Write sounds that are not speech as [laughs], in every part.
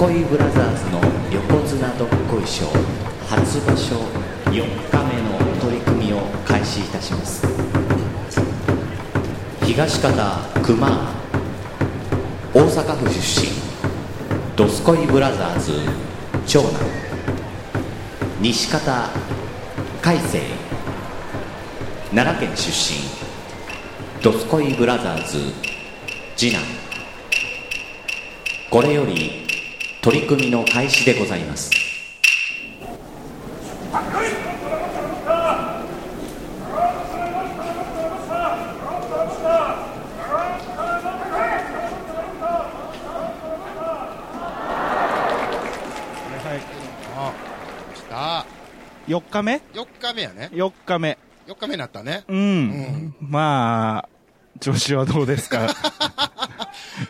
ドスコイブラザーズの横綱どっこい賞。初場所4日目の取り組みを開始いたします。東方熊大阪府出身。ドスコイブラザーズ長男。西方海星。奈良県出身。ドスコイブラザーズ次男。これより取り組みの開始でございます。あ4日目？4日目やね ?4 日目。4日目になったね。うん。まあ、調子はどうですか？[laughs]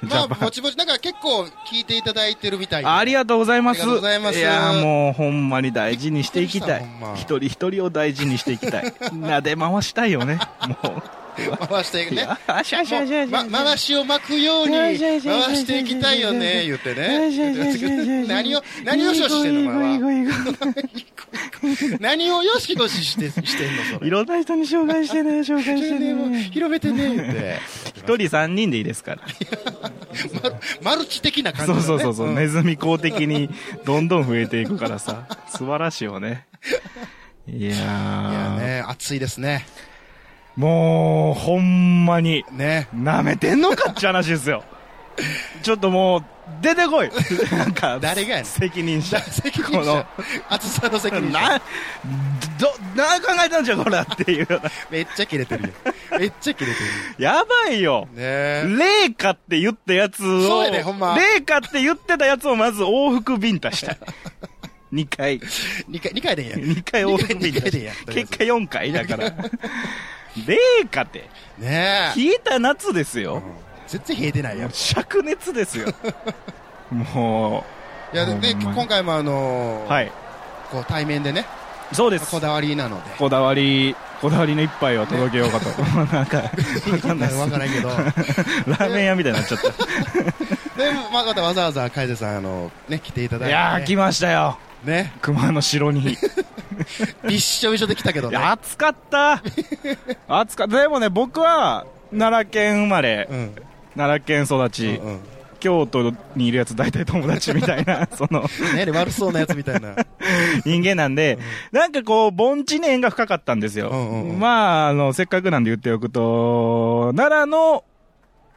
[laughs] まあぼちぼちなんか結構聞いていただいてるみたいでありがとうございます。ますや、もうほんまに大事にしていきたい。一人一人を大事にしていきたい。なで回したいよね。[laughs] もう。回していくね。回しを巻くように回していきたいよね言ってね。何を何をよししてんのお前は何をよしよししてしてんのそれ。いろんな人に紹介してね、紹介してね。広めてね言って。一人三人でいいですから。[laughs] マルチ的な感じそうそうそうそう、ん。ネズミ公的にどんどん増えていくからさ、素晴らしいよね。いやいやー、ね暑いですねもう、ほんまに、ね舐めてんのかって話ですよ。[laughs] ちょっともう、出てこい [laughs] なんか、誰がやねん責任者。[laughs] 責任この者暑さの責任者な、ど、な考えたんじゃこれっていう。めっちゃ切れてるよめっちゃ切れてるやばいよ。ね霊下って言ったやつを、そうやねほんま霊下って言ってたやつをまず往復ビンタしたい。2回。2回、二回でやん。2回往復ビンタ二回でいいやん。結果4回だから。霊下って、ねえ。冷えた夏ですよ。全然冷えてないやん。い灼熱ですよ。[laughs] もや、で、ほんまに今回もあのう、ーはい。こう対面でね、そうです。こだわりなので。こだわり、こだわりの一杯を届けようかと。[laughs] なんか、わかんないです。わからんけど。[laughs] ラーメン屋みたいになっちゃった。で、まあ、またわざわざ海瀬さん、あの、ね、来ていただいて。いやー、来ましたよ。ね。熊の城に。い [laughs] びっしょびしょで来たけどね。や、暑かった。[laughs] 暑かった。でもね、僕は、奈良県生まれ、うん。奈良県育ち、うんうん。京都にいるやつ大体友達みたいな、[laughs] その、ねで悪そうなやつみたいな。人間なんで、なんかこう、盆地年が深かったんですよ。うんうんうんまあ、あの、せっかくなんで言っておくと、奈良の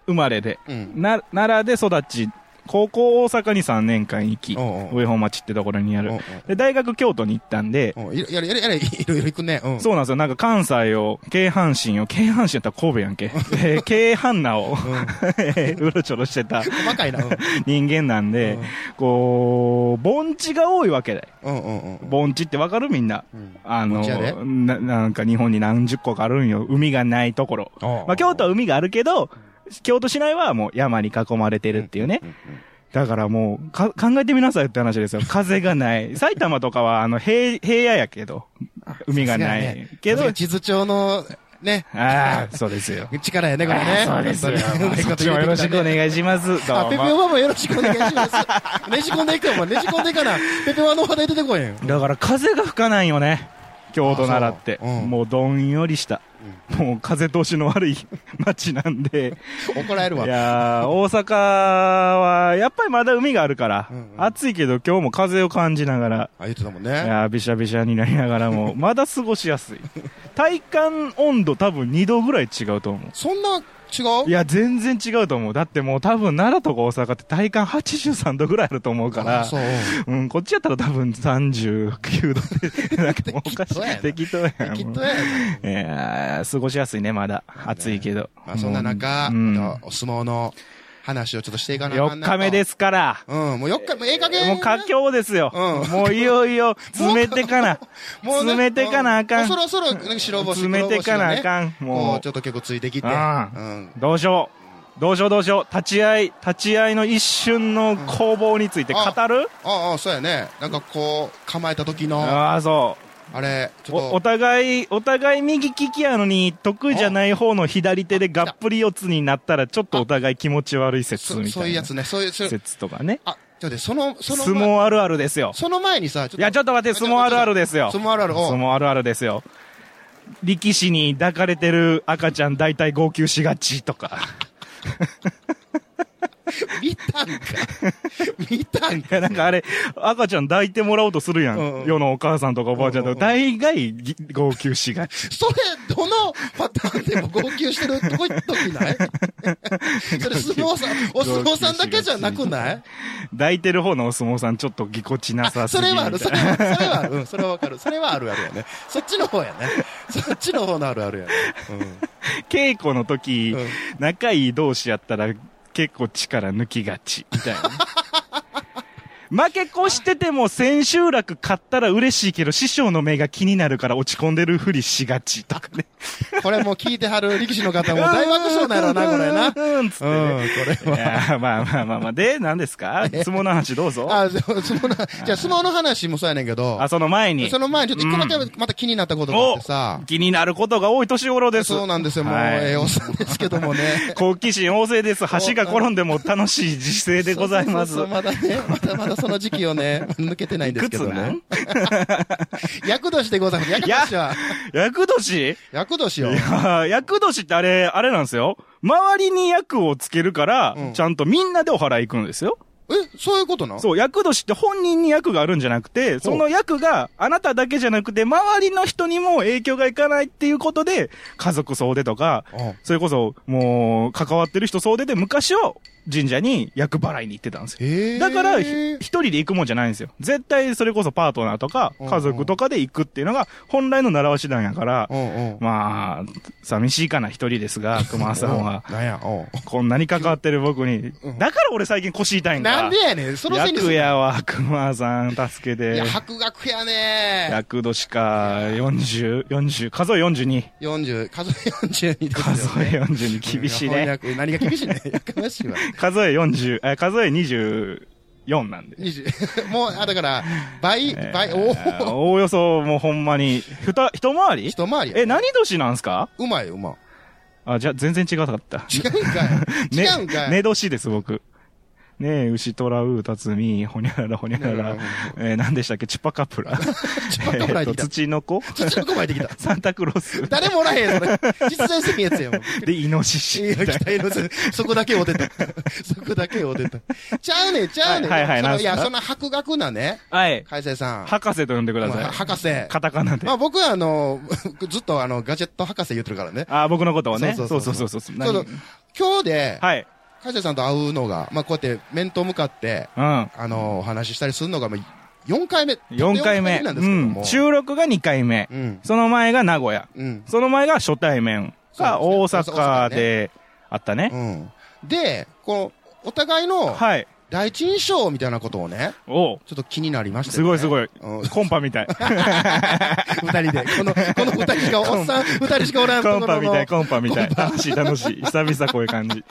生まれで、うん。な奈良で育ち、高校大阪に3年間行き、上本町ってところにある。で、大学京都に行ったんで、やれ、やれ、やれ、いろいろ行くね。うん。そうなんですよ。なんか関西を、京阪神を、京阪神やったら神戸やんけ。えー京阪奈を、[laughs] うろちょろしてた細かいな。うん。人間なんで、こう、盆地が多いわけで。盆地ってわかるみんな？うんあのなんか日本に何十個かあるんよ。海がないところ。まあ、京都は海があるけど、京都市内はもう山に囲まれてるっていうね。だからもう、か、考えてみなさいって話ですよ。風がない。[laughs] 埼玉とかは、あの、平、平野やけど、海がない。ねけど、地図帳の、ね。ああ、そうですよ。力やね、これね。そうですよ。本当にそっちもよろしくお願いします。どあ。ペペオバもよろしくお願いします。ねじ込んでいくよ、お前。ねじ込んでいかな。ペペオバの話題出てこいやん。だから風が吹かないよね。京都奈良って。もうどんよりした。もう風通しの悪い [laughs] 街なんで。怒られるわ。いやー、大阪は、やっぱりまだ海があるから、うんうん暑いけど今日も風を感じながら、あ、言ってたもんいね。やー、びしゃびしゃになりながらも、[laughs] まだ過ごしやすい。体感温度多分2度ぐらい違うと思う。そんな違う？いや、全然違うと思う。だってもう多分奈良とか大阪って体感83度ぐらいあると思うからう。うん、こっちやったら多分39度で、[laughs] なんかもうおかしい。適当やん。きっとやね。いやー過ごしやすいね、まだ。暑いけど。まあそんな中、お相撲の話をちょっとしていかなあかん4なと日目ですから。うん、もう4日、もうええ加減。もう佳境ですよ。うんもういよいよ、[laughs] 詰めてかな。もうね詰めてかなあかんうもうそろそろ、なんか白星詰めてかなあかん。ももうちょっと結構ついてきて。ううんん。どうしよう。どうしようどうしよう。立ち合い、立ち合いの一瞬の攻防について語る、ああ、そうやね。なんかこう、構えた時の、ああ、そあれ、ちょっおおと、互い、お互い右利きやのに、得意じゃない方の左手でがっぷり四つになったら、ちょっとお互い気持ち悪い説そみたいな。そういうやつね、そういう、説とかね。あ、ちょっとその、その、相撲あるあるですよ。その前にさ、ちょっいや、ちょっと待って、相撲あるあるですよ。相撲あるある、お相撲あるあるですよ。力士に抱かれてる赤ちゃん大体号泣しがちとか。[laughs] 見たんか。[laughs] 見たんか。なんかあれ、赤ちゃん抱いてもらおうとするやん。うんうん世のお母さんとかおばあちゃんとか、うんうん大概ぎ号泣しがち。それ、どのパターンでも号泣してるとこ時ない？[laughs] それ相撲さん、お相撲さんだけじゃなくない？抱いてる方のお相撲さんちょっとぎこちなさすぎそれはある、それは、それはある、うん、それはわかる。それはあるあるやね。そっちの方やね。そっちの方のあるあるやね。稽古の時、うん仲いい同士やったら結構力抜きがち、みたいな。[laughs] 負け越してても千秋楽勝ったら嬉しいけど師匠の目が気になるから落ち込んでるふりしがちとかね。うん。これもう聞いてはる力士の方も大爆笑なんやろうな、これな。うん、うんつってうん、ね。これいは。やまあまあまあまあ。で、何ですか？[laughs] 相撲の話どうぞ。あ、相撲の、じゃあ相撲の話もそうやねんけど、あ、その前に。その前にちょっと一個だけまた気になったことがあってさ、気になることが多い年頃です。そうなんですよ、もう、はいええおっさんですけどもね。[laughs] 好奇心旺盛です。橋が転んでも楽しい時勢でございます。そうそうそうまだね、まだまだその時期をね、[laughs] 抜けてないんですけどねん？[laughs] 厄年でございます。厄年は、厄年？厄年よい。や、厄年ってあれ、あれなんですよ。周りに役をつけるから、うんちゃんとみんなでお祓い行くんですよ。え、そういうことなそう、厄年って本人に役があるんじゃなくて、その役があなただけじゃなくて、周りの人にも影響がいかないっていうことで、家族総出とか、うんそれこそ、もう、関わってる人総出で昔は神社に厄払いに行ってたんですよ。へーだから、ひ一人で行くもんじゃないんですよ。絶対それこそパートナーとか家族とかで行くっていうのが本来の習わしなんやから、うんうん。まあ、寂しいかな一人ですが、熊さんは。[laughs] なんや、こんなに関わってる僕にうん。だから俺最近腰痛いんだ。なんでやねん、そのせいにす役るやわ、熊さん助けていや、。白学やね役年か、40、40、数え42。40、数え42でね。数え42、厳しいね。何が厳しいね。やかましいわ。[laughs] 数え40、え、数え24なんで。20 [laughs] もう、あ、だから、倍、えー倍、おおおおよそもうほんまに、ふた、一回り？一回りや。え、何年なんすか？うまい、うまい。あ、じゃあ全然違かった。違うんかい。[laughs] ね違うんかい。寝年です、僕。ねえ、牛虎うたつみ、ほにゃららほにゃららうん、えー、何でしたっけ？チュパカプラ。[laughs] チュパカプラえーと入ってきた土の子？土の子巻いてきた。[laughs] サンタクロース。誰もおらへん、それ。実在せんやつやもん。[laughs] で、イノシシ。いや、期待のせそこだけを出た。そこだけを出た。ちゃうねん、ちゃうねん。はいはいはいいや、そんな博学なね、はい。海星さん。博士と呼んでください。まあ博士。カタカナでま。あ僕はあの、ずっとあの、ガジェット博士言ってるからね。あ、僕のことをね。そそううそそそそううそううそう。何？そう今日で、はい。海星さんと会うのが、まあこうやって面と向かって、うん。あの、お話ししたりするのが、まあ、4回目。4回目。なんでうん。すけども。収録が2回目。うん。その前が名古屋。うん。その前が初対面が大阪であったね。うん。で、この、お互いのはい。第一印象みたいなことをね、おうちょっと気になりまして、ね。すごいすごい。うんコンパみたい。[laughs] 二人で。この、この二人しか、おっさん二人しかおらんコンパみたい、コンパみたい。楽しい楽しい。久々こういう感じ。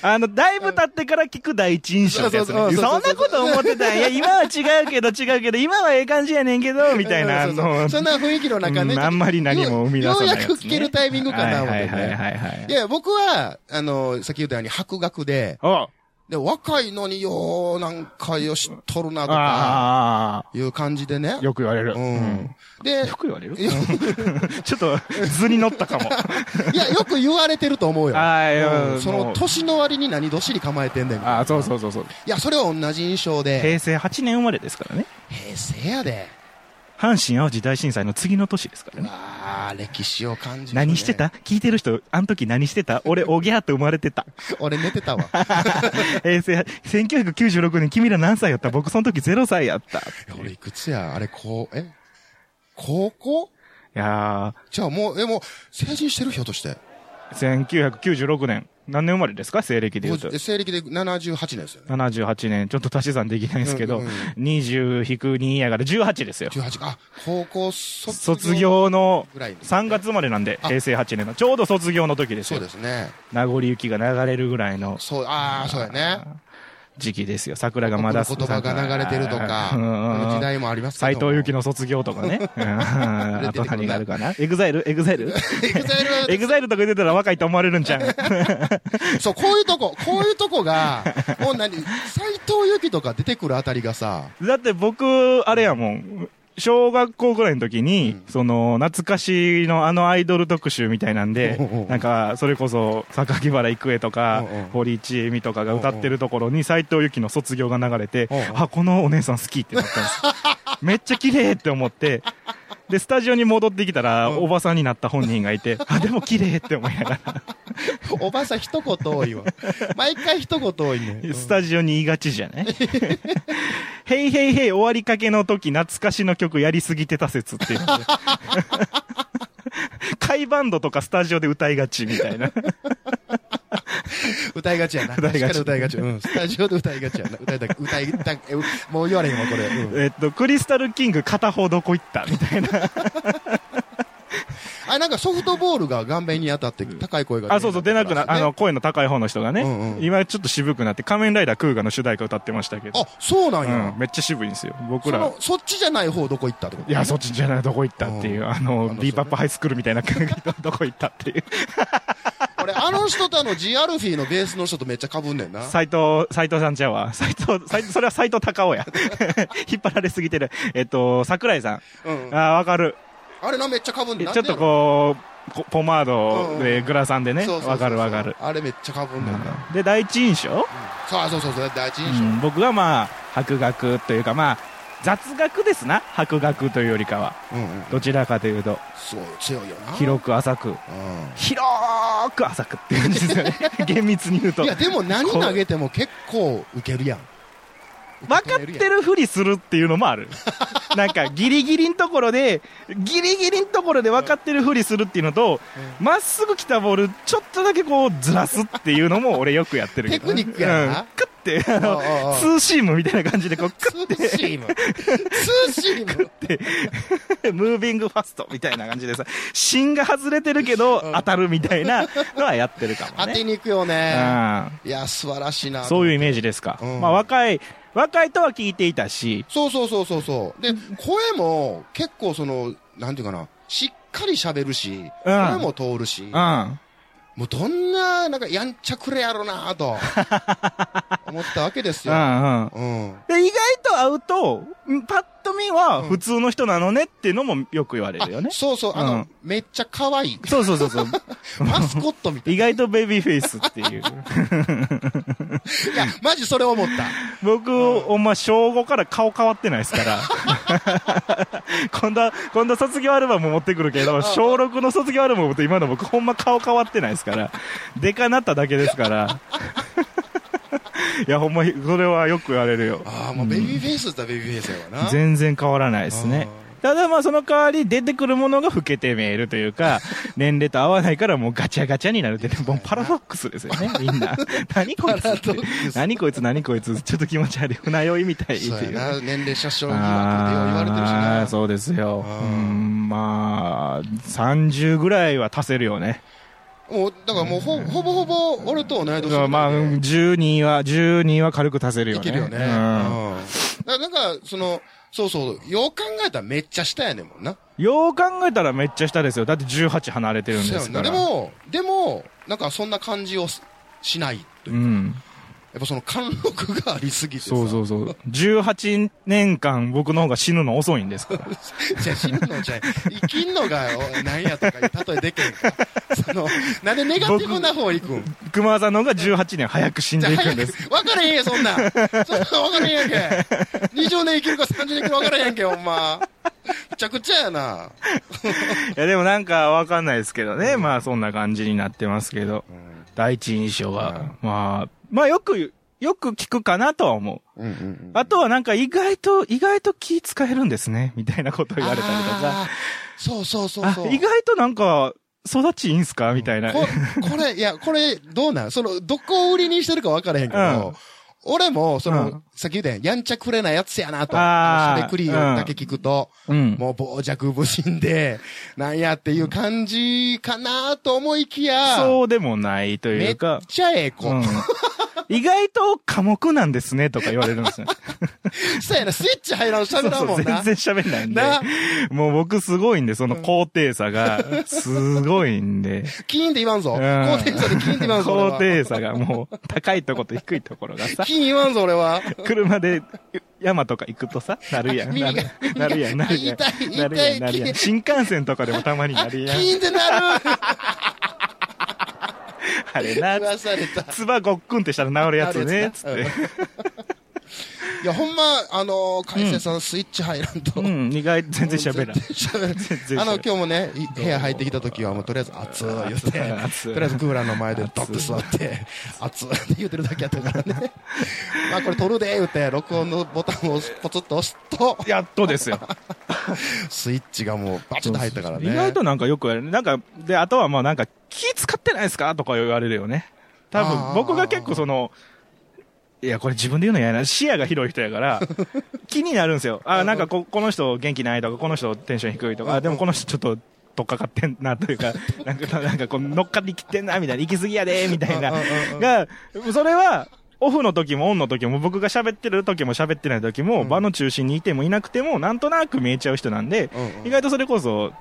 あの、だいぶ経ってから聞く第一印象ってやつねそんなこと思ってたんいや、今は違うけど違うけど、今はええ感じやねんけど、みたいな、あそんな雰囲気の中ね。うんあんまり何も生み出さないようやく聞けるタイミングかな、思ってはい。や、僕は、あの、さっき言ったように博学で、おで、若いのによう、なんかよ、知っとるな、とか、あいう感じでねあ、。よく言われる。ううんん。で、よく言われる？[laughs] ちょっと図に乗ったかも。[laughs] いや、よく言われてると思うよ。はいうんその、年の割に何どっしり構えてんねん。いああ、そうそうそうそう。や、それは同じ印象で、平成8年生まれですからね。平成やで。阪神淡路大震災の次の年ですからね。ああ、歴史を感じる、ね。何してた？聞いてる人、あの時何してた？俺、おぎゃーって生まれてた。[laughs] 俺寝てたわ。平 [laughs] 成、1996年君ら何歳やった？僕その時0歳やった。い俺いくつや？あれ、こう、え？高校？やじゃあもう、え、もう、成人してる？ひょっとして。ー、1996年。何年生まれですか？西暦で言うと。西暦で78年ですよね。78年、ちょっと足し算できないんですけど、うんうん20-2やから18ですよ。18か。あ、高校卒業。卒業のぐらいに3月生まれなんで、あ平成8年の。ちょうど卒業の時ですそうよ。ですね。名残雪が流れるぐらいの。そう、ああ、そうやね。時期ですよ。桜がまだ言葉が流れてるとか、時代もあります斎藤由貴の卒業とかね。あと何があるかな。 EXILE？EXILE？EXILE EXILE [laughs] とか言ってたら若いと思われるんじゃん。[laughs] そう、こういうとこ、こういうとこが、もう何、斎藤由貴とか出てくるあたりがさ、だって僕、あれやもん。小学校ぐらいの時に、うん、その、懐かしのあのアイドル特集みたいなんで、なんか、それこそ、榊原郁恵とか、堀ちえみとかが歌ってるところに、斎藤由貴の卒業が流れて、あ、このお姉さん好きってなったんです。めっちゃ綺麗って思って、で、スタジオに戻ってきたら、おばさんになった本人がいて、[laughs] あ、でも綺麗って思いながら。おばさん一言多いわ。毎回一言多いね。スタジオに言いがちじゃない？ヘイヘイヘイ終わりかけの時懐かしの曲やりすぎてた説って言っ [laughs] て。イバンドとかスタジオで歌いがちみたいな。[laughs] 歌いがちやな。[laughs] 歌いがち。歌いがち。うん。スタジオで歌いがちやな。歌いた歌いたもう言われへんわ、これ。うん、えっと、クリスタルキング片方どこ行った？みたいな。あ、なんかソフトボールが顔面に当たって高い声が、あ、そうそう、出なくな、あの、声の高い方の人がね、うんうん、今ちょっと渋くなって、仮面ライダークーガの主題歌歌ってましたけど。あ、そうなんや。うん、めっちゃ渋いんですよ。僕ら。そそっちじゃない方どこ行ったってこと、いや、そっちじゃないどこ行ったっていう、あの、ビーパップハイスクールみたいなどこ行ったっていう。[laughs] 俺、あの人とあの、ジアルフィーのベースの人とめっちゃ被んねんな。斎藤、斎藤さんちゃうわ。斎藤、斎それは斎藤隆夫や。[laughs] 引っ張られすぎてる。えっと、桜井さん。うん。あ、わかる。あれな、めっちゃ被んでちょっとこう、ポマードでグラサンでね、わかるわかる。あれめっちゃかぶんねんな。で、第一印象、うん、そうそうそうそう、第一印象。うん、僕はまあ、博学というかまあ、雑学ですな、博学というよりかは。うんうん、どちらかというと。そう、強いよな。広く浅く。うん、広く浅くっていう感じですよね。[laughs] 厳密に言うと。いや、でも何投げても結構受けるやん。分かってるふりするっていうのもある。[laughs] なんか、ギリギリのところで、ギリギリのところで分かってるふりするっていうのと、ま、っすぐ来たボール、ちょっとだけこう、ずらすっていうのも俺よくやってるけど、ね。テクニックやな。うん、クッて、あの、ツーシームみたいな感じで、こう、クッて。ツーシーム。ツーシーム。クッて、ムービングファストみたいな感じでさ、芯が外れてるけど、当たるみたいなのはやってるかもね。当てに行くよね。うん。いや、素晴らしいな。そういうイメージですか。うん、まあ、若い、若いとは聞いていたし。そうそうそうそうそう。で、声も結構その、なんていうかな、しっかり喋るし、声も通るし、うん。もうどんな、なんかやんちゃくれやろなと、[laughs] 思ったわけですよ。うんうん。で、意外と会うと、パッと見は普通の人なのねっていうのもよく言われるよね。そうそう、あの、うん、めっちゃ可愛い。そうそうそうそう。[laughs] マスコットみたいな。意外とベビーフェイスっていう。[laughs] いや、マジそれ思った。僕、お前、小5から顔変わってないですから。[laughs] 今度は、今度卒業アルバム持ってくるけど、小6の卒業アルバムと今の僕ほんま顔変わってないですから。でかなっただけですから。[laughs] いや、ほんま、それはよく言われるよ。ああ、もうベビーフェイスだったらベビーフェイスやわな。全然変わらないですね。ただまあその代わり出てくるものが老けて見えるというか、[laughs] 年齢と合わないからもうガチャガチャになるって、もうパラドックスですよね、[laughs] みんな。何こいつ？何こいつ？何こいつ？ちょっと気持ち悪い。船酔いみたいっていう。そうな、年齢者称疑惑で言われてるしな。そうですよ。うん、まあ、30ぐらいは足せるよね。もう、だからもうほ、ほぼほぼ、俺と同い年。まあ、12は、12は軽く足せるよね。いけるよね。うん。なんか、その、そうそう、よう考えたらめっちゃ下やねんもんな。よう考えたらめっちゃ下ですよ。だって18離れてるんですから。でも、でも、なんかそんな感じをしないというか。うんやっぱその貫禄がありすぎてそうそうそう。18年間僕の方が死ぬの遅いんですから。[laughs] じゃあ死ぬのじゃ生きんのが何やとか例えでけんか。その、なんでネガティブな方行くん？熊沢さんの方が18年早く死んでいくんです。わからへんやそんな。そんなわからへんやんけ。20年生きるか30年生きるかわからへんけ、ほんま。むちゃくちゃやな。いや、でもなんかわかんないですけどね。うん、まあそんな感じになってますけど。うん、第一印象は、うん、まあ、まあよく、よく聞くかなとは思う。うんうんうん、あとはなんか意外と、意外と気使えるんですね、みたいなこと言われたりとか。そうそうそうそう。意外となんか、育ちいいんすか？みたいな。ここれ、いや、これ、どうなん？その、どこを売りにしてるか分からへんけど、うん俺も、その、うん、さっき言ったやん、やんちゃくれなやつやなと。しゃべくりだけ聞くと、うん、もう傍若無人で、なんやっていう感じかなと思いきや。そうでもないというか。めっちゃええ子。うん意外と寡黙なんですね、とか言われるんですよ。そうやな、スイッチ入らん喋らんもんな。全然喋んないんで。もう僕すごいんで、その高低差が、すごいんで。キーンって言わんぞ。高低差でキーンって言わんぞ。高低差がもう、高いとこと低いところがさ。キーン言わんぞ、俺は。車で、山とか行くとさ、なるやん。なるなるやん、なるやん。なるやん、なるやん。新幹線とかでもたまになるやん。キーンってなるあれな。噂れた。つばごっくんってしたら治るやつね、つって。いや、ほんま、あのー、海星さん、スイッチ入らんと。うん、意外、全然喋らん。喋る。あの、今日もね、部屋入ってきた時は、もうとりあえず、熱い言って、とりあえずクーラーの前でドッて座って、熱いって言ってるだけやったからね。まあ、これ撮るで、言って、録音のボタンをポツッと押すと。やっとですよ。スイッチがもう、バチッと入ったからね。意外となんかよくやる。なんか、で、あとはもうなんか、気使ってないですか？とか言われるよね。多分、僕が結構その、いや、これ自分で言うの嫌やな。視野が広い人やから、[laughs] 気になるんですよ。あ、なんかこ、この人元気ないとか、この人テンション低いとか、でもこの人ちょっと、とっかかってんなというか、[laughs] なんか、なんかこう乗っかってきてんな、みたいな、行き過ぎやで、みたいな。が、それは、オフの時もオンの時も僕が喋ってる時も喋ってない時も、場の中心にいてもいなくても、なんとなく見えちゃう人なんで、意外とそれこそ、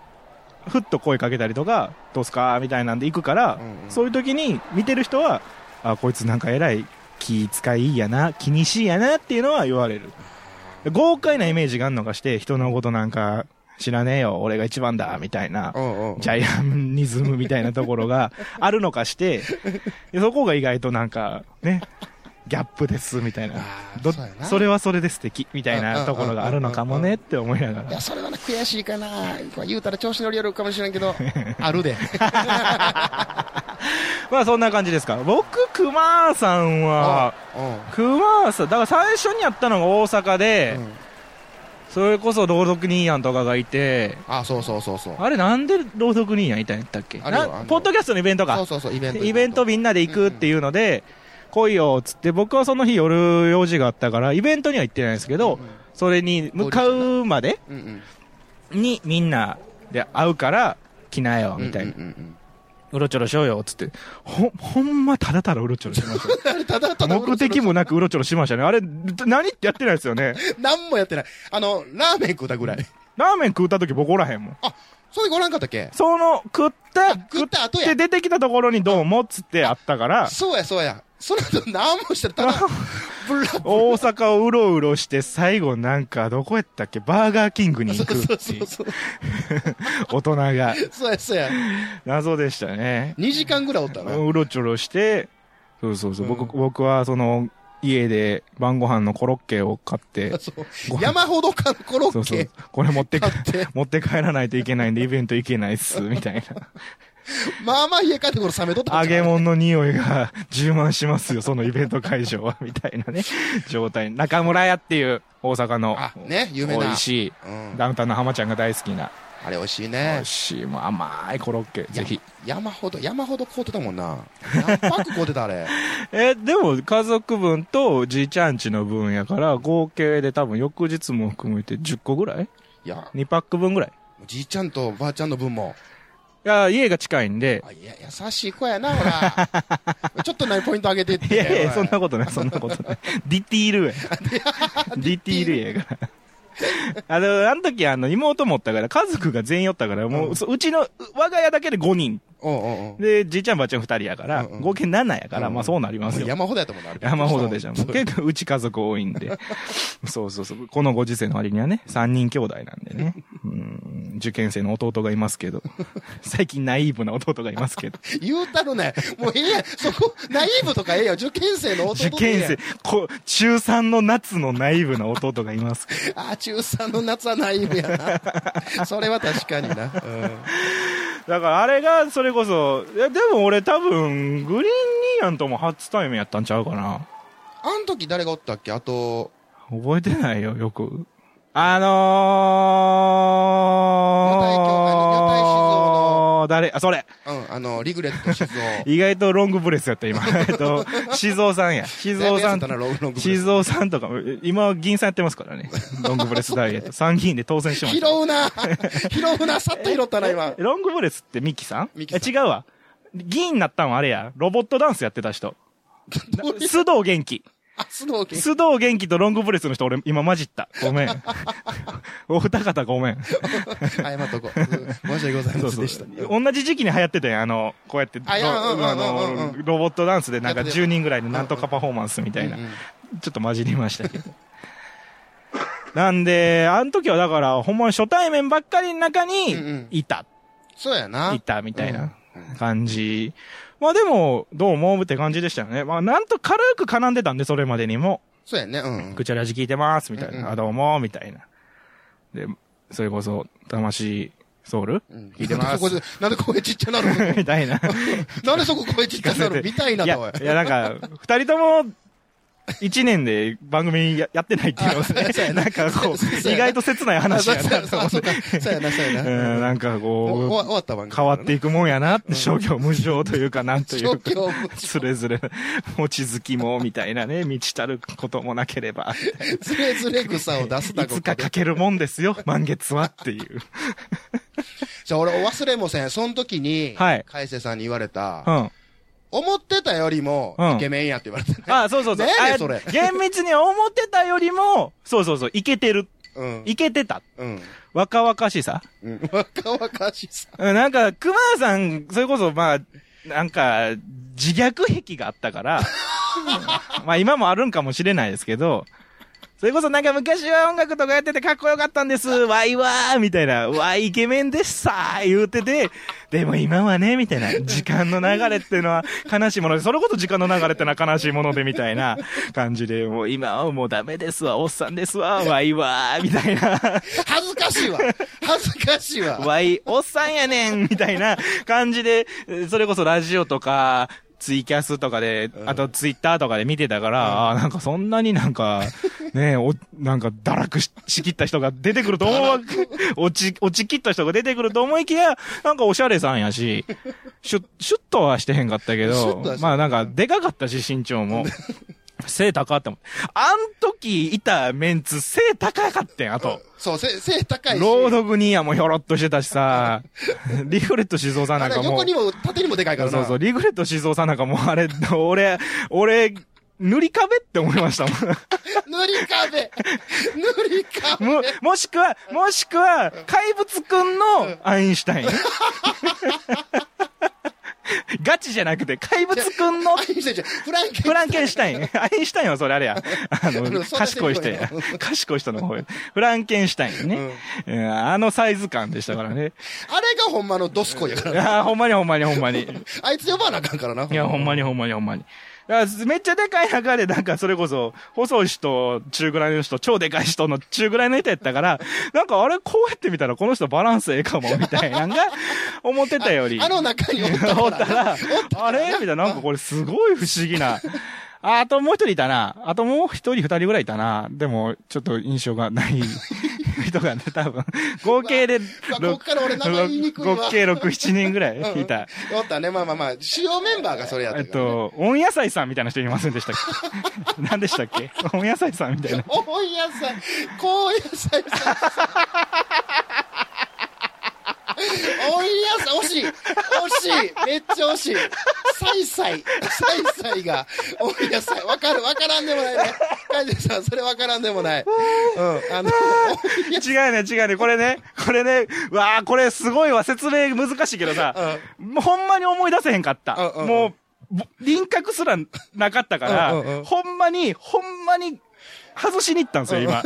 ふっと声かけたりとか、どうすかみたいなんで行くから、そういう時に見てる人は、あ、こいつなんか偉い気使いやな、気にしいやなっていうのは言われる。豪快なイメージがあるのかして、人のことなんか知らねえよ、俺が一番だ、みたいな、ジャイアンニズムみたいなところがあるのかして、[laughs] そこが意外となんか、ね、ギャップです、みたいな。どそれはそれで素敵、みたいなところがあるのかもねって思いながら。いや、それはね、悔しいかな。言うたら調子乗りよるかもしれんけど、[laughs] あるで。[laughs] まあそんな感じですか。僕、熊さんは、熊さん、だから最初にやったのが大阪で、それこそ朗読人やんとかがいて、あ、そうそうそうそう。あれなんで朗読人やんいたんやったっけ？ポッドキャストのイベントか。そうそうそう、イベント。イベントみんなで行くっていうので、来いよ、つって、僕はその日夜用事があったから、イベントには行ってないんですけど、それに向かうまでにみんなで会うから来なよ、みたいな。うろちょろしようよ、つって。ほ、ほんまただただうろちょろしました。[laughs] ただただ目的もなくうろちょろしましたね。あれ、何ってやってないですよね。何もやってない。あの、ラーメン食うたぐらい。[laughs] ラーメン食うた時僕おらへんもん。あ、それごらんかったっけ？その、食った、食った後や。で出てきたところにどうもっつってあったから。そうや、そうや。その後何もしてたら、[laughs] ブラ大阪をうろうろして、最後なんか、どこやったっけ？バーガーキングに行くっていう。そうそうそう [laughs] 大人が。そうや、そうや。謎でしたね。2時間ぐらいおったな。うろちょろして、そうそうそう。うん、僕、僕はその、家で晩ご飯のコロッケを買って、山ほどかコロッケ。そうそうこれ持って、持って帰らないといけないんで、イベント行けないっす、みたいな。[laughs] まあまあ家帰ってこれ冷めとった揚げ物の匂いが [laughs] 充満しますよ、そのイベント会場は、[laughs] みたいなね、状態。中村屋っていう大阪の、ね、有名な。美味しい、うん、ダウンタウンの浜ちゃんが大好きな。あれ美味しいね。美味しい。もう甘いコロッケ、ぜひ。山ほど、山ほど買うてたもんな。何パック買うてたあれ？え、でも家族分とじいちゃんちの分やから、合計で多分翌日も含めて10個ぐらい？いや。2パック分ぐらい？じいちゃんとばあちゃんの分も。いや、家が近いんで。いや、優しい子やな、ほら。[laughs] ちょっと何ポイント上げてって。いやいや、そんなことない、そんなことない。ディティールや。[laughs] ディティールやから。[laughs] あの、あの時あの、妹持ったから、家族が全員おったから、もう、ううちの、我が家だけで5人。で、じいちゃんばあちゃん2人やから、合計7やから、まあそうなりますよ。山ほどやと思う山ほどでしょ。結構うち家族多いんで。[laughs] そうそうそう。このご時世の割にはね、3人兄弟なんでね。うん受験生の弟がいますけど。[laughs] 最近ナイーブな弟がいますけど。言うたるね。もうええやそこ、ナイーブとかええよ。受験生の弟受験生、こ中3の夏のナイーブな弟がいますああ、中3の夏はナイーブやな。[laughs] それは確かにな。うんだからあれがそれこそ、いやでも俺多分、グリーンニーヤンとも初対面やったんちゃうかな。あん時誰がおったっけ？あと、覚えてないよ、よく。あのー、女体教会の女体静雄の、誰あ、それ。うん、あの、リグレット静雄。[laughs] 意外とロングブレスやった、今。[laughs] えっと、静雄さんや。静雄さん。静雄さんとか、今、議員さんやってますからね。[laughs] ロングブレスダイエット。参議院で当選しました。拾うな拾うなさっと拾ったな、今。ロングブレスってミキさん？ミキさん。え、違うわ。議員になったんはあれや。ロボットダンスやってた人。須藤元気。あ、須藤元気。須藤元気とロングブレスの人俺今混じった。ごめん。[laughs] お二方ごめん。謝っとこう。申し訳ございませんでした。同じ時期に流行ってたよ、あの、こうやって、あの、ロボットダンスでなんか10人ぐらいのなんとかパフォーマンスみたいな。ちょっと混じりましたけど。[laughs] なんで、あの時はだから、ほんまに初対面ばっかりの中に、いた。そうやな。いたみたいな感じ。まあでも、どう思うって感じでしたよね。まあなんと軽く絡んでたんで、それまでにも。そうやね、うん。くちゃらじ聞いてます、みたいな。あ、どうも、みたいな。で、それこそ、魂、ソウル、聞いてます？なんで声ちっちゃなる [laughs] みたいな。[laughs] なんでそこ声ちっちゃなる？みたいなと。いや、なんか、二人とも、一年で番組やってないっていうのはね、なんかこう、意外と切ない話やなと思って。そうやな、そうやな。なんかこう、終わった番組。変わっていくもんやなって、商業無常というか、なんというか、それぞれ、持ち好きも、みたいなね、満ちたることもなければ。ずれずれ草を出すいつかかけるもんですよ、満月はっていう。じゃあ俺忘れもせん、その時に、はい。海瀬さんに言われた、うん。思ってたよりも、イケメンやって言われて、ね、あ、そうそうそう。ねえそれ。厳密に思ってたよりも、そうそうそう、イケてる。うん。イケてた。うん。若々しさ。うん。若々しさ。なんか、熊さん、それこそ、まあ、なんか、自虐癖があったから、[laughs] まあ今もあるんかもしれないですけど、それこそなんか昔は音楽とかやっててかっこよかったんです。わいわーみたいな。わいイケメンですさー言うてて、でも今はね、みたいな。時間の流れっていうのは [laughs] 悲しいもので、それこそ時間の流れってのは悲しいもので、みたいな [laughs] 感じで、もう今はもうダメですわ、おっさんですわ、わいわーみたいな。恥ずかしいわ。恥ずかしいわ。わい、おっさんやねんみたいな感じで、それこそラジオとか、ツイキャスとかで、あとツイッターとかで見てたから、うん、ああ、なんかそんなになんか、ねお、なんか堕落ししきった人が出てくると思う、[laughs] 落ち、落ちきった人が出てくると思いきや、なんかおしゃれさんやし、シュッ、シュッとはしてへんかったけど、まあなんかでかかったし、身長も。[laughs] 背高って思って。あん時いたメンツ、背高かってん、あと。そう、背、背高いし。ロードグニーヤもひょろっとしてたしさ、[laughs] リグレット静雄さんなんかも。横にも、縦にもでかいからな。そうそう、リグレット静雄さんなんかもうあれ、俺、俺、塗り壁って思いましたもん。[laughs] 塗り壁塗り壁も、もしくは、もしくは、怪物くんのアインシュタイン。[laughs] [laughs] ガチじゃなくて、怪物くんの、フランケンフランケンシュタイン。[laughs] アインシュタインはそれあれや。あの、賢い人や。賢い人の方や。フランケンシュタインね。うん、あのサイズ感でしたからね。あれがほんまのドスコやから。いや、ほんまにほんまにほんまに。[laughs] あいつ呼ばなあかんからな。いや、ほんまにほんまにほんまに。めっちゃでかい中で、なんかそれこそ、細い人、中ぐらいの人、超でかい人の中ぐらいの人やったから、なんかあれ、こうやって見たらこの人バランスええかも、みたいなが、思ってたより。あの中におったら。[laughs] おったら、あれみたいな、なんかこれすごい不思議な。あ、あともう一人いたな。あともう一人二人ぐらいいたな。でも、ちょっと印象がない人がね、多分、合計で、こっから俺名前言いにくいわ。合計6、7人ぐらいいた。おったね。まあまあまあ、主要メンバーがそれやった、ね、えっと、温野菜さんみたいな人いませんでしたっけ？[laughs] 何でしたっけ？温野菜さんみたいな。温野菜、高野菜さん。おいやさ、惜しい惜しいめっちゃ惜しいサイサイ、サイサイが、おいやさ、わかる、わからんでもないね。カジさん、それわからんでもない。うん、あの、違うね、違うね、これね、これね、わあこれすごいわ、説明難しいけどさ、うん、ほんまに思い出せへんかった。うんうん、もう、輪郭すらなかったから、うんうんうん、ほんまに、ほんまに外しに行ったんですよ、今。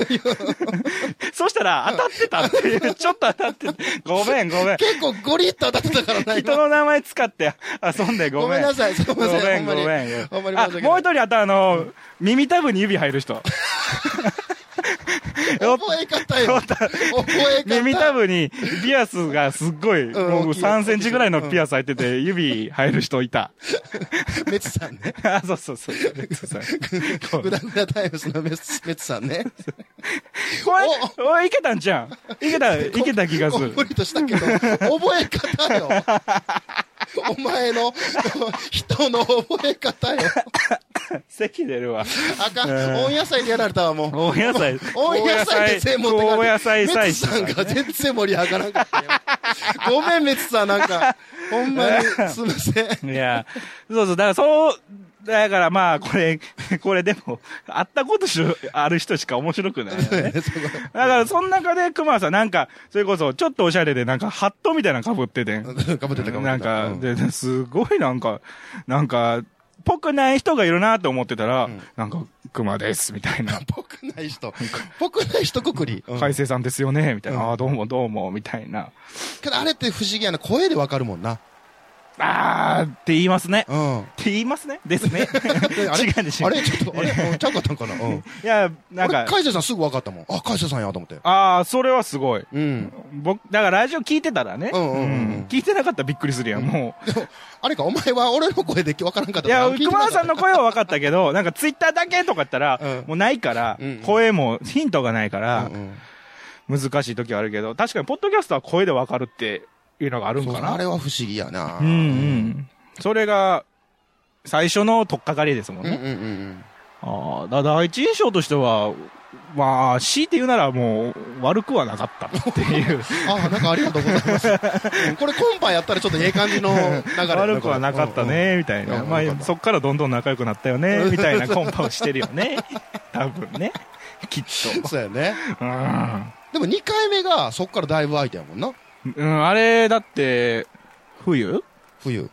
そしたら、当たってたっていう、ちょっと当たって、ごめん、ごめん。結構ゴリッと当たってたからな、人の名前使って遊んでごめん。ごめんなさい、ごめん、ごめん。ほんまに。あ、もう一人あた、あの、耳たぶに指入る人。覚え方よ。覚え方。耳たぶにピアスがすっごい、もう3センチぐらいのピアス入ってて、指入る人いた。[laughs] メツさんね。[laughs] あ、そうそうそう。メツさん。[laughs] グダグダタイムスのメツ、メツさんね。これ、おい、いけたんじゃん。いけた、いけた気がする。無理としたけど、覚え方よ。[laughs] お前の人の覚え方よ。席出るわ。あかん。温野菜でやられたわ、もう。温野菜。温野菜で全部持ってか温野菜菜。さんが全然盛り上がらんかったよ。ごめん、メツさん、なんか、ほんまに、すみません。いや、そうそう、だからそう、だからまあ、これ、[laughs] これでも、会ったことしある人しか面白くないよね。[laughs] だから、その中で熊さん、なんか、それこそ、ちょっとおしゃれで、なんか、ハットみたいなの被ってて。[laughs] 被ってた、被ってた。なんか、で、すごいなんか、なんか、ぽくない人がいるなと思ってたら、うん、なんか、熊です、みたいな。ぽくない人。ぽくない人くくり。海星さんですよね、みたいな。ああ、どうもどうも、みたいな。けどあれって不思議やな。声でわかるもんな。あーって言いますね。うん。って言いますね。ですね。[laughs] [laughs] 違うでしょ。あれ？ちょっと、あれ？ちゃうかったんかな？うん。[laughs] いや、なんか。海星さんすぐ分かったもん。あ、海星さんやと思って。ああ、それはすごい。うん。僕、だからラジオ聞いてたらね。うんうんうん。聞いてなかったらびっくりするやん、もう。でも、あれか、お前は俺の声で分からんかったいや、熊田さんの声は分かったけど、なんかツイッターだけとか言ったら、もうないから、声もヒントがないから、難しい時はあるけど、確かにポッドキャストは声で分かるっていうのがあるんかな？あれは不思議やな。うんうん。それが、最初の取っかかりですもんね。うんうんうん。ああ、だ第一印象としては、まあ、強いて言うならもう、悪くはなかったっていう。[laughs] ああ、なんかありがとうございます。[laughs] これコンパやったらちょっとええ感じの流れ悪くはなかったね、みたいな。まあ、そっからどんどん仲良くなったよね、みたいなコンパをしてるよね。多分ね。きっと。そうやね。うん。でも2回目がそっからだいぶ空いたやもんな。うん、あれ、だって、冬？冬。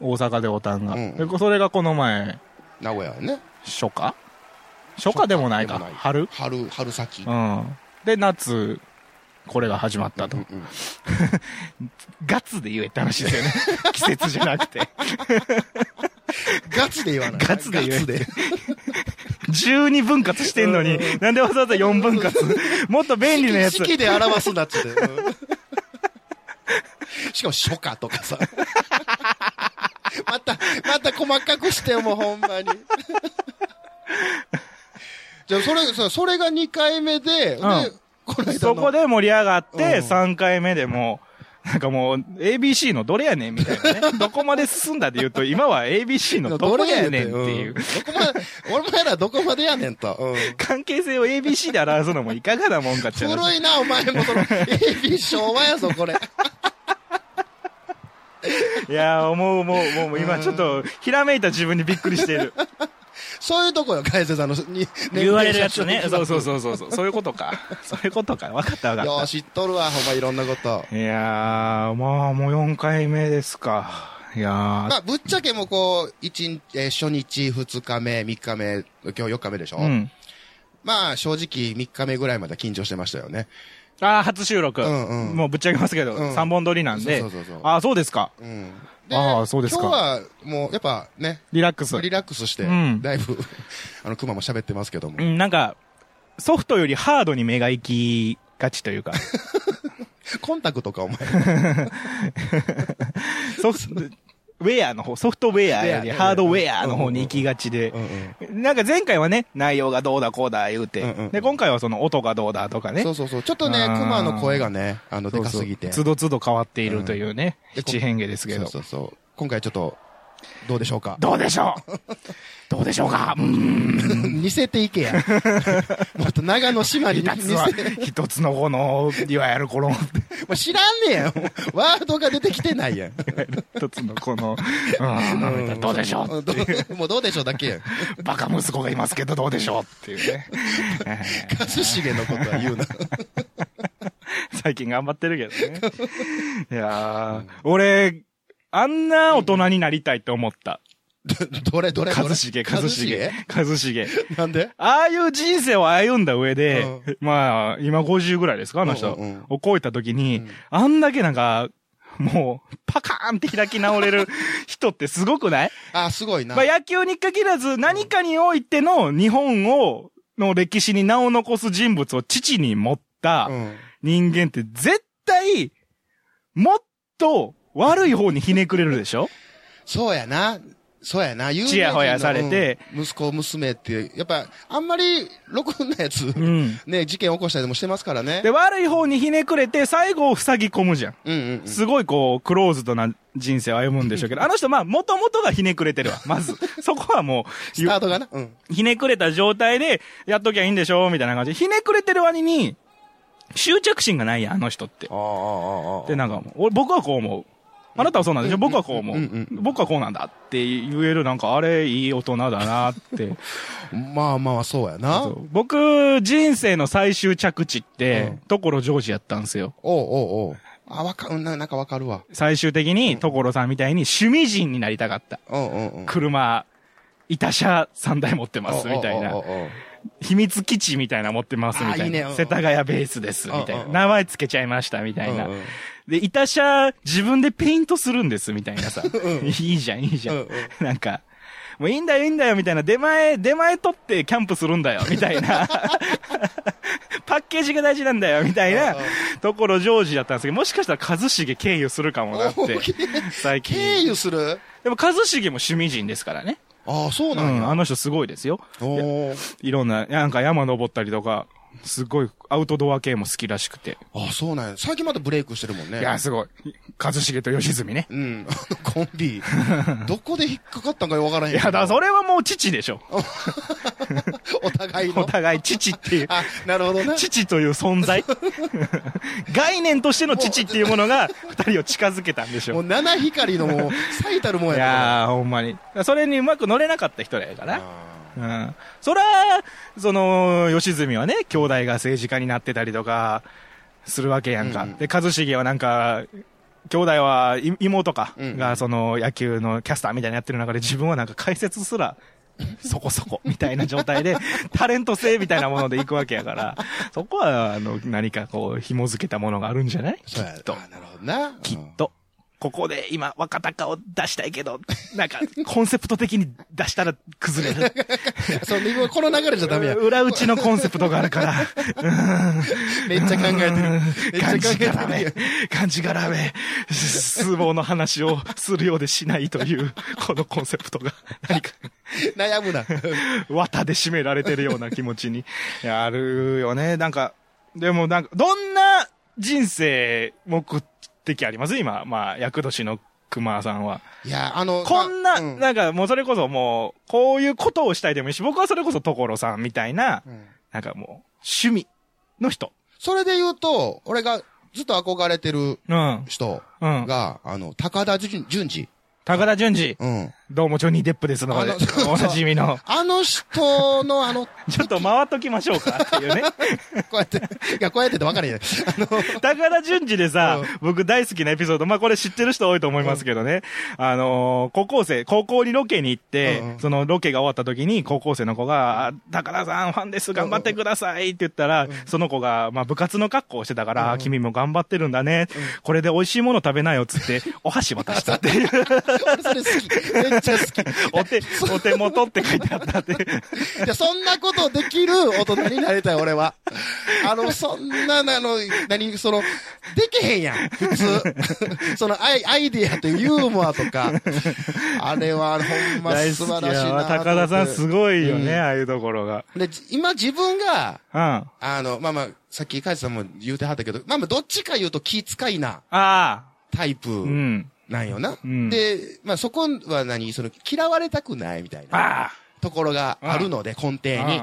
大阪でおたんが、うん、それがこの前。名古屋ね。初夏？初夏でもないか。春？春、春先。うん。で、夏、これが始まったと。うんうん、[laughs] ガツで言えって話ですよね。[laughs] 季節じゃなくて。ガツで言わない。ガツで言え。で。12分割してんのに、なんでわざわざ4分割？もっと便利なやつ。式で表すなっつって。しかも初夏とかさ。[laughs] また、また細かくしてもほんまに。[laughs] じゃあ、それ、そそれが2回目で、うん、で、このそこで盛り上がって、3回目でも、なんかもう、ABC のどれやねんみたいなね。[laughs] どこまで進んだで言うと、今は ABC のどこやねんっていう。どこまで、お前らどこまでやねんと。うん、関係性を ABC で表すのもいかがなもんかっちゃ古いな、お前もその、AB 昭和やぞ、これ。[laughs] いや思う、思う、もう今ちょっと、ひらめいた自分にびっくりしてる。[laughs] そういうとこよ、海瀬さんの、に、[laughs] 言われるやつね。そうそうそうそう。そういうことか。そういうことか。分かった分かった。よ知っとるわ、ほんまいろんなこと。いやー、まあ、もう4回目ですか。いやまあ、ぶっちゃけもこう、一日、えー、初日、二日目、三日目、今日4日目でしょうん。まあ、正直3日目ぐらいまで緊張してましたよね。ああ、初収録。うんうん。もうぶっちゃけますけど、うん、3本撮りなんで。そうそうそうああ、そうですか。うん。ああ、そうですか。今日は、もう、やっぱね。リラックス。リラックスして、うん、だいぶ、[laughs] あの、熊も喋ってますけども。うん、なんか、ソフトよりハードに目が行きがちというか。[laughs] コンタクトか、お前。ソフト、ウェアの方、ソフトウェアよりハードウェアの方に行きがちで、なんか前回はね、内容がどうだこうだ言うて、で、今回はその音がどうだとかね。そうそうそう。ちょっとね、熊の声がね、あの、でかすぎて。つどつど変わっているというね、七変化ですけど。そうそうそう。今回ちょっと、どうでしょうか？どうでしょう？[laughs] どうでしょうか？うん。[laughs] 似せていけや。[laughs] もっと長野島に似せ一つのこの、いわゆるこの、知らんねやワードが出てきてないやん。一つのこの、うん、どうでしょう？もうどうでしょうだけやん。バカ息子がいますけどどうでしょう？っていうね。一茂のことは言うな。最近頑張ってるけどね。いやー、俺、あんな大人になりたいって思った。[laughs] どれどれ一茂、一茂。一茂？なんで？ああいう人生を歩んだ上で、うん、まあ、今50ぐらいですかあの人。うんうん、を超えた時に、うん、あんだけなんか、もう、パカーンって開き直れる [laughs] 人ってすごくない？あ、すごいな。まあ野球に限らず何かにおいての日本を、の歴史に名を残す人物を父に持った人間って絶対、もっと悪い方にひねくれるでしょ？そうやな。そうやな。有名チヤホヤされて、うん、息子、娘って、やっぱ、あんまり、ろくなやつ、うん、ね、事件起こしたりもしてますからね。で、悪い方にひねくれて、最後を塞ぎ込むじゃん。うんうんうん、すごいこう、クローズドな人生を歩むんでしょうけど、[laughs] あの人、まあ、もともとがひねくれてるわ。まず。[laughs] そこはもう、スタートがな。うん。ひねくれた状態で、やっときゃいいんでしょみたいな感じで、ひねくれてる割に、執着心がないやん、あの人って。ああ、ああ、ああ。で、なんか、僕はこう思う。あなたはそうなんでしょ僕はこう思う。僕はこうなんだって言える、なんか、あれ、いい大人だなって。[laughs] まあまあ、そうやな。僕、人生の最終着地って、所ジョージやったんですよ。おうおうおう。あ、わかる、ななんかわかるわ。最終的に、所さんみたいに趣味人になりたかった。うんうんうん、車、板車3台持ってます、みたいな。秘密基地みたいな持ってます、みたいな。いいね、世田谷ベースです、みたいな。名前つけちゃいました、みたいな。で、板車自分でペイントするんです、みたいなさ。[laughs] いいじゃん、いいじゃん。なんか、もういいんだよ、いいんだよ、みたいな。出前、出前取ってキャンプするんだよ、みたいな。[laughs] パッケージが大事なんだよ、みたいなところジョージだったんですけど、もしかしたら一茂経由するかもなって。最近。経由する？でも一茂も趣味人ですからね。ああ、そうなんうん、あの人すごいですよ。いろんな、なんか山登ったりとか、すごいアウトドア系も好きらしくて。ああ、そうなんや。最近またブレイクしてるもんね。いや、すごい。一茂と吉住ね。うん。あ [laughs] のコンビ。[laughs] どこで引っかかったんかわからへん。いや、だそれはもう父でしょ。[laughs] お互いの。お互い父っていう。あ、なるほどね。父という存在。概念としての父っていうものが二人を近づけたんでしょ。もう七光のもう最たるもんやいやー、ほんまに。それにうまく乗れなかった人やから。うん。そら、その、吉住はね、兄弟が政治家になってたりとか、するわけやんか。うん、で、一茂はなんか、兄弟は、妹か、が、その、野球のキャスターみたいなやってる中で、自分はなんか解説すら、そこそこ、みたいな状態で、[laughs] タレント性みたいなもので行くわけやから、そこは、あの、何かこう、紐付けたものがあるんじゃない？きっと。なるほどな。きっと。ここで今、若鷹を出したいけど、なんか、コンセプト的に出したら崩れる。[laughs] そう、今この流れじゃダメや。[laughs] 裏打ちのコンセプトがあるから。[laughs] めっちゃ考えてる。めっちゃ考えてる。感じがらめ。相撲の話をするようでしないという、このコンセプトが、何か。悩むな。綿で締められてるような気持ちに、あるよね。なんか、でもなんか、どんな人生目的あります？今、まあ、役年の熊さんは。いや、あの、こんな、うん、なんかもうそれこそもう、こういうことをしたいでもいいし、僕はそれこそ所さんみたいな、うん、なんかもう、趣味の人。それで言うと、俺がずっと憧れてる人が、うん、あの、高田純次。高田純次。うん。どうも、ジョニー・デップですので、おなじみの。あの人のあの、[laughs] ちょっと回っときましょうかっていうね。[laughs] こうやって、いや、こうやってって分かるよ。あの、高田純次でさ、僕大好きなエピソード、まあこれ知ってる人多いと思いますけどね。あの高校生、高校にロケに行って、そのロケが終わった時に、高校生の子が、高田さんファンです、頑張ってくださいって言ったら、その子が、まあ部活の格好をしてたから、君も頑張ってるんだね。これで美味しいもの食べなよっつって、お箸渡したっていう。[laughs] それ好き。ちゃ好き。お手、[laughs] お手元って書いてあったって。いや、そんなことできる大人になりたい、俺は。あの、そんな、あの、何、その、できへんやん、普通。[laughs] そのアイ、アイディアというユーモアとか。あれは、ほんま素晴らしいな高田さんすごいよね、うん、ああいうところが。で、今自分が、うん、あの、まあまあ、さっき、カイさんも言うてはったけど、まあまあ、どっちか言うと気遣いな。ああ。タイプ。うん。なんよな。うん、で、まあそこは何、その嫌われたくないみたいなところがあるので、根底に。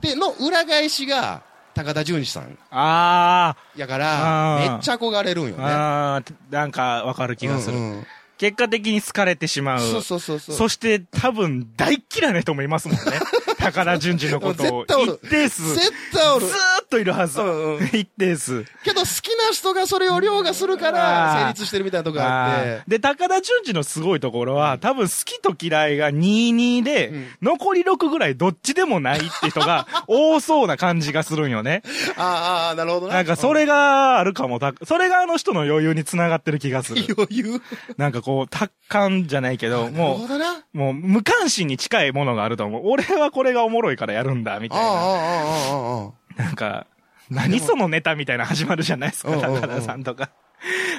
で、の裏返しが、高田純次さん。ああ。やから、めっちゃ憧れるんよね。ああ、なんかわかる気がする。うんうん結果的に好かれてしまう。そうそうそうそう。そして多分大嫌いな人もいますもんね。[laughs] 高田純次のことを。一定数。絶対おる。ずーっといるはず。うんうん、一定数。けど好きな人がそれを凌駕するから成立してるみたいなとこがあって。で、高田純次のすごいところは、多分好きと嫌いが22で、うん、残り6ぐらいどっちでもないって人が [laughs] 多そうな感じがするんよね。ああ、なるほどな。なんかそれがあるかも。それがあの人の余裕につながってる気がする。余裕？なんかこう、達観じゃないけど、もう、もう無関心に近いものがあると思う。俺はこれがおもろいからやるんだ、みたいな。なんか、何そのネタみたいな始まるじゃないですか、高田さんとか。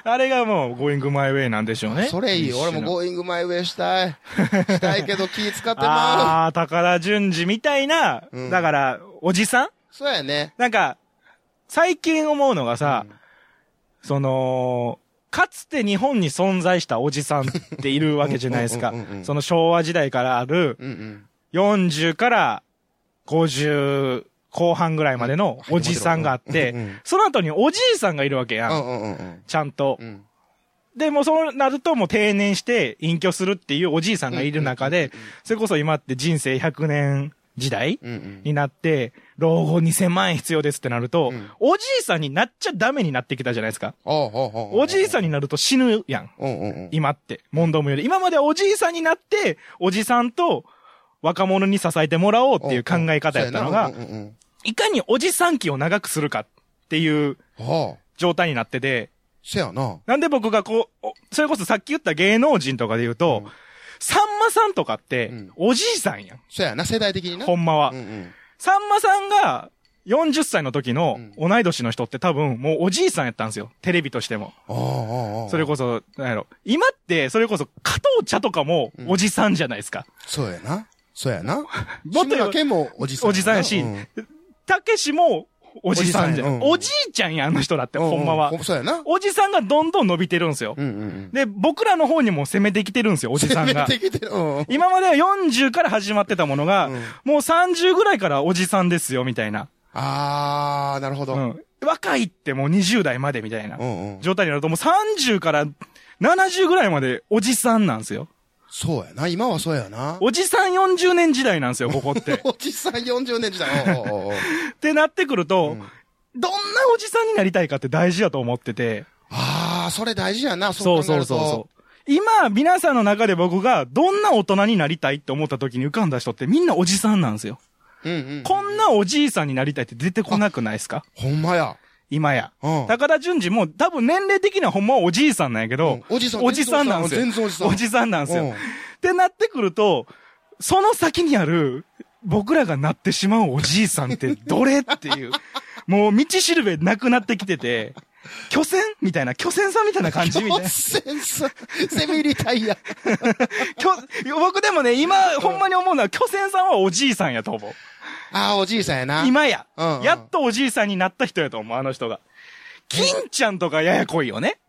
あれがもう、ゴーイングマイウェイなんでしょうね。それいい。俺もゴーイングマイウェイしたい。したいけど気使ってまう。ああ、高田純次みたいな、うん、だから、おじさん？そうやね。なんか、最近思うのがさ、うん、その、かつて日本に存在したおじさんっているわけじゃないですか。その昭和時代からある、40から50後半ぐらいまでのおじさんがあって、その後におじいさんがいるわけやん。ちゃんと。で、もそうなるともう定年して隠居するっていうおじいさんがいる中で、それこそ今って人生100年時代、になって、老後2000万円必要ですってなると、うん、おじいさんになっちゃダメになってきたじゃないですか。おじいさんになると死ぬやん。今って。問答無用で。今までおじいさんになって、おじさんと若者に支えてもらおうっていう考え方やったのが、いかにおじさん期を長くするかっていう状態になってて、せやな。なんで僕がこう、それこそさっき言った芸能人とかで言うと、うん、さんまさんとかって、おじいさんやん。そやな、世代的にな。ほんまは。うんうん、さんまさんが、40歳の時の同い年の人って多分もうおじいさんやったんですよ。テレビとしても。それこそ、なんやろ。今って、それこそ加藤茶とかもおじさんじゃないですか。そうやな。そうやな。[laughs] もっと言もおじさん。おじさんやし、たけしもおじさんじゃん。おじいちゃんや、あの人だって、ほんまは。そうやな。おじさんがどんどん伸びてるんですよ。で、僕らの方にも攻めてきてるんですよ、[laughs] おじさんが。攻めてきてる。今までは40から始まってたものが、もう30ぐらいからおじさんですよ、みたいな。あー、なるほど。若いってもう20代までみたいな状態になると、もう30から70ぐらいまでおじさんなんですよ。そうやな。今はそうやな。おじさん40年時代なんですよ、[laughs] ここって。おじさん40年時代。ってなってくると、うん、どんなおじさんになりたいかって大事だと思ってて。ああ、それ大事やな、そうそうそうそう。今、皆さんの中で僕がどんな大人になりたいって思った時に浮かんだ人ってみんなおじさんなんですよ。うんうん、うん、こんなおじいさんになりたいって出てこなくないですか？ほんまや。今や。うん、高田純次も多分年齢的にはほんまおじいさんなんやけど、うん、おじさん、おじさんなんですよ。全然おじさん。おじさんなんですよ。ってなってくると、その先にある、僕らがなってしまうおじいさんってどれっていう、もう道しるべなくなってきてて、巨船みたいな、巨船さんみたいな感じみたいな。巨船さん、セミリタイヤ。[laughs] 僕でもね、今、ほんまに思うのは、巨船さんはおじいさんやと思う。ああ、おじいさんやな。今や、うんうん。やっとおじいさんになった人やと思う、あの人が。金ちゃんとかややこいよね。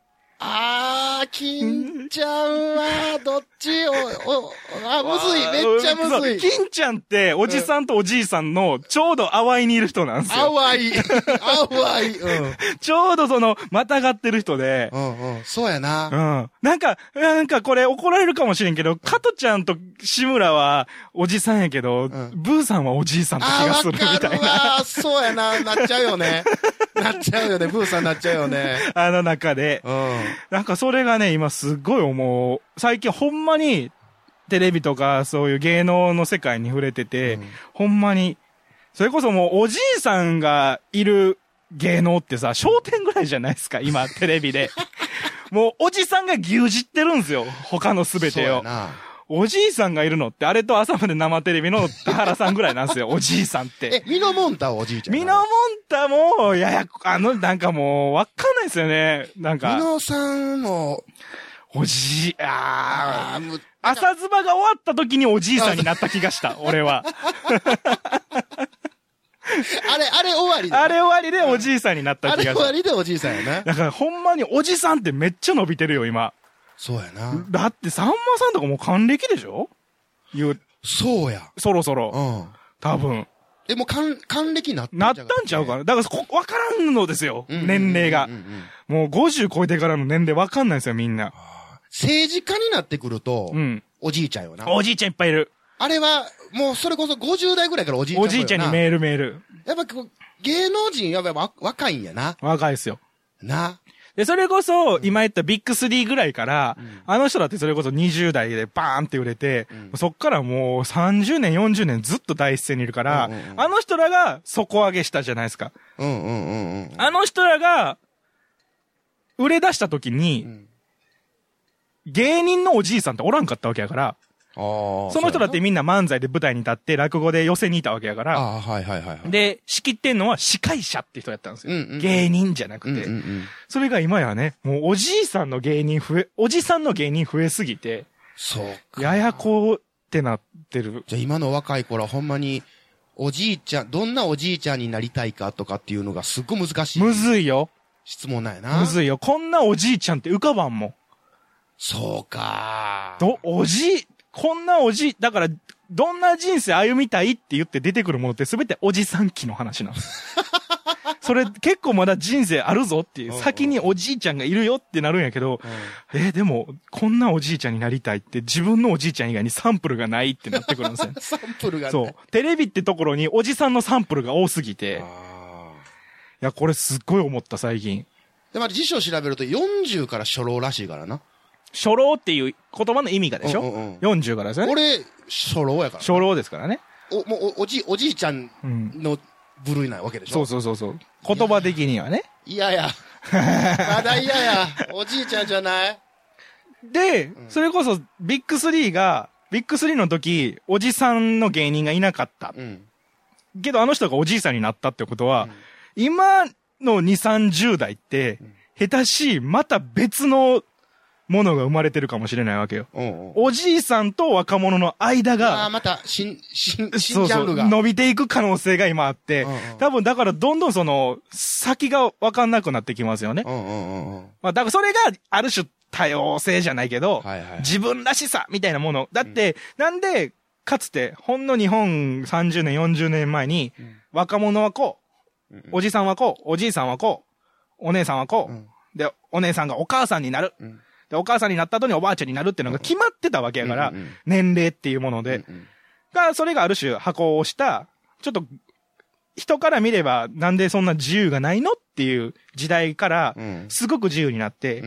あー、金ちゃんは、どっち [laughs] お、お、あ、むずい、めっちゃむずい。金ちゃんって、おじさんとおじいさんの、ちょうど淡いにいる人なんですよ。淡い。淡い。[laughs] うん。ちょうどその、またがってる人で。うんうん。そうやな。うん。なんか、なんかこれ怒られるかもしれんけど、加トちゃんと志村は、おじさんやけど、うん、ブーさんはおじいさんって気がするみたいな。あそうやな、なっちゃうよね。[laughs] なっちゃうよね、ブーさんなっちゃうよね。あの中で。うん。なんかそれがね、今すっごい思う。最近ほんまに、テレビとかそういう芸能の世界に触れてて、うん、ほんまに、それこそもうおじいさんがいる芸能ってさ、焦点ぐらいじゃないですか、今、テレビで。[laughs] もうおじさんが牛耳ってるんですよ、他のすべてを。おじいさんがいるのって、あれと朝まで生テレビの田原さんぐらいなんですよ、[laughs] おじいさんって。え、ミノモンタおじいちゃんミノモンタも、やや、あの、なんかもう、わかんないですよね。なんか。ミノさんも、おじい、ああ、朝ズバが終わった時におじいさんになった気がした、[laughs] 俺は。あれ、あれ終わりあれ終わりでおじいさんになった気がした。あれ終わりでおじいさんやな。だからほんまにおじさんってめっちゃ伸びてるよ、今。そうやな。だってさんまさんとかもう還暦でしょ？言う。そうや。そろそろ。うん。多分。え、もう還、還暦なったんなったんちゃうかな？だからこ、わからんのですよ。年齢が。もう50超えてからの年齢わかんないですよ、みんな。政治家になってくると、うん。おじいちゃんよな。おじいちゃんいっぱいいる。あれは、もうそれこそ50代ぐらいからおじいちゃんおじいちゃんにメールメール。やっぱ芸能人やっぱ若いんやな。若いですよ。な。で、それこそ、今言ったビッグ3ぐらいから、うん、あの人だってそれこそ20代でバーンって売れて、うん、そっからもう30年、40年ずっと第一線にいるから、うんうんうん、あの人らが底上げしたじゃないですか。うんうんうんうん、あの人らが、売れ出した時に、芸人のおじいさんっておらんかったわけやから、その人だってみんな漫才で舞台に立って落語で寄せにいたわけやから。あはいはいはい、で、仕切ってんのは司会者って人やったんですよ。うんうん、芸人じゃなくて、うんうんうん。それが今やね、もうおじいさんの芸人増え、おじさんの芸人増えすぎて、そうややこってなってる。じゃあ今の若い頃はほんまに、おじいちゃん、どんなおじいちゃんになりたいかとかっていうのがすっごい難しい。むずいよ。質問なんやな。むずいよ。こんなおじいちゃんって浮かばんもん。そうか。ど、おじい、こんなおじ、だから、どんな人生歩みたいって言って出てくるものって全ておじさん期の話なんです。[laughs] それ結構まだ人生あるぞっていう、先におじいちゃんがいるよってなるんやけど、えー、でも、こんなおじいちゃんになりたいって自分のおじいちゃん以外にサンプルがないってなってくるんですよ。[laughs] サンプルがそう。テレビってところにおじさんのサンプルが多すぎて、いや、これすっごい思った最近。で、まあ辞書調べると40から初老らしいからな。初老っていう言葉の意味がでしょ、うんうんうん、?40 からですよね。俺、初老やから。初老ですからね。お、もうお、おじ、おじいちゃんの部類なわけでしょ、そうそうそうそう。言葉的にはね。いやいや。まだ嫌や。おじいちゃんじゃない？で、うん、それこそビッグ3が、ビッグ3の時、おじさんの芸人がいなかった。うん、けどあの人がおじいさんになったってことは、うん、今の2、30代って、下手しい、また別のものが生まれてるかもしれないわけよ。おじいさんと若者の間が、あまた、新、新、新ジャンルが。伸びていく可能性が今あって、多分だからどんどんその、先がわかんなくなってきますよね。まあだからそれが、ある種多様性じゃないけど、自分らしさみたいなもの。だって、なんで、かつて、ほんの日本30年、40年前に、若者はこう、おじさんはこう、おじいさんはこう、お姉さんはこう、で、お姉さんがお母さんになる。で、お母さんになった後におばあちゃんになるっていうのが決まってたわけやから、年齢っていうもので。が、それがある種箱をした、ちょっと、人から見ればなんでそんな自由がないのっていう時代から、すごく自由になって、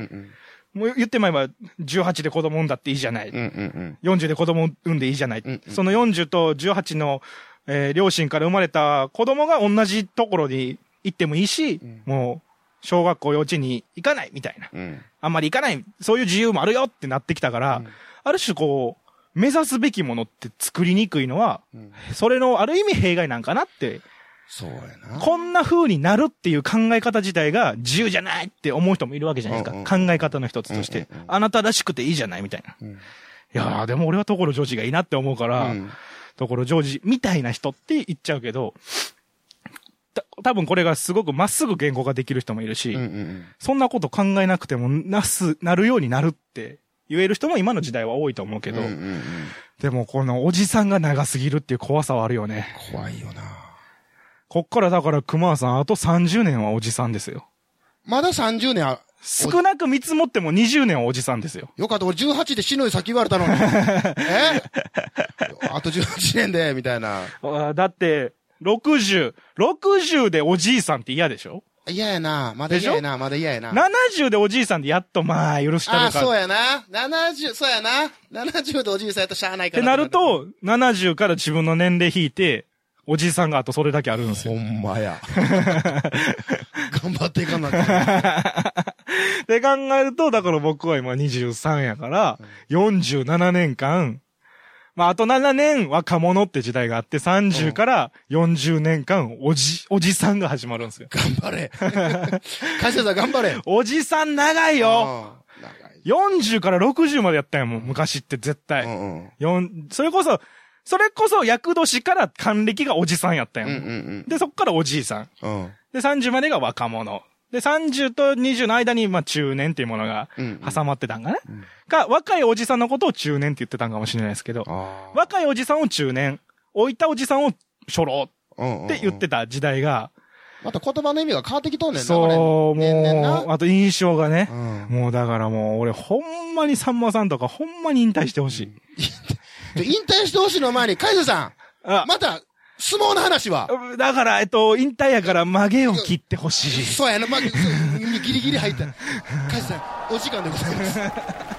もう言ってまえば、18で子供産んだっていいじゃない。40で子供産んでいいじゃない。その40と18の、えー、両親から生まれた子供が同じところに行ってもいいし、もう、小学校幼稚園に行かないみたいな、うん、あんまり行かない、そういう自由もあるよってなってきたから、うん、ある種こう、目指すべきものって作りにくいのは、うん、それのある意味弊害なんかなって。そうやな。こんな風になるっていう考え方自体が自由じゃないって思う人もいるわけじゃないですか。うんうん、考え方の一つとして、うんうんうん。あなたらしくていいじゃないみたいな。うん、いやー、でも俺は所ジョージがいいなって思うから、所ジョージみたいな人って言っちゃうけど、多分これがすごくまっすぐ言語ができる人もいるし、うんうんうん、そんなこと考えなくてもなす、なるようになるって言える人も今の時代は多いと思うけど、うんうんうん、でもこのおじさんが長すぎるっていう怖さはあるよね。怖いよな。こっからだから熊さんあと30年はおじさんですよ。まだ30年は、少なく見積もっても20年はおじさんですよ。よかった、俺18で死ぬよ先言われたのに。[laughs] え？あと18年で、みたいな。だって、60、60でおじいさんって嫌でしょ？嫌やな。まだ嫌やな。まだ嫌やな。70でおじいさんでやっとまあ許したのか。あ、そうやな。70、そうやな。70でおじいさんやとしゃあないから。ってなると、70から自分の年齢引いて、おじいさんがあとそれだけあるんですよ。ほんまや。[laughs] 頑張っていかなきゃ。で考えると、だから僕は今23やから、47年間、まあ、あと7年若者って時代があって、30から40年間、おじ、おじさんが始まるんですよ。頑張れ。[laughs] 会社さん頑張れ。おじさん長いよ。40から60までやったんやもん、昔って絶対。うんうん、それこそ、それこそ役年から還暦がおじさんやったんやもん。うんうんうん、で、そっからおじいさん。うん、で、30までが若者。で、30と20の間に、まあ、中年っていうものが挟まってたんかな、うん。うん、か、若いおじさんのことを中年って言ってたんかもしれないですけど、若いおじさんを中年、置いたおじさんを初老って言ってた時代が、また言葉の意味が変わってきとんねんな、そう、もう、あと印象がね、うん、もうだからもう、俺ほんまにさんまさんとかほんまに引退してほしい。引退してほしいの前に、海津さん、また、相撲の話はだから、えっと、引退やから曲げを切ってほしい。そうやな、ま、ギリギリ入った。カジさん、お時間でございます。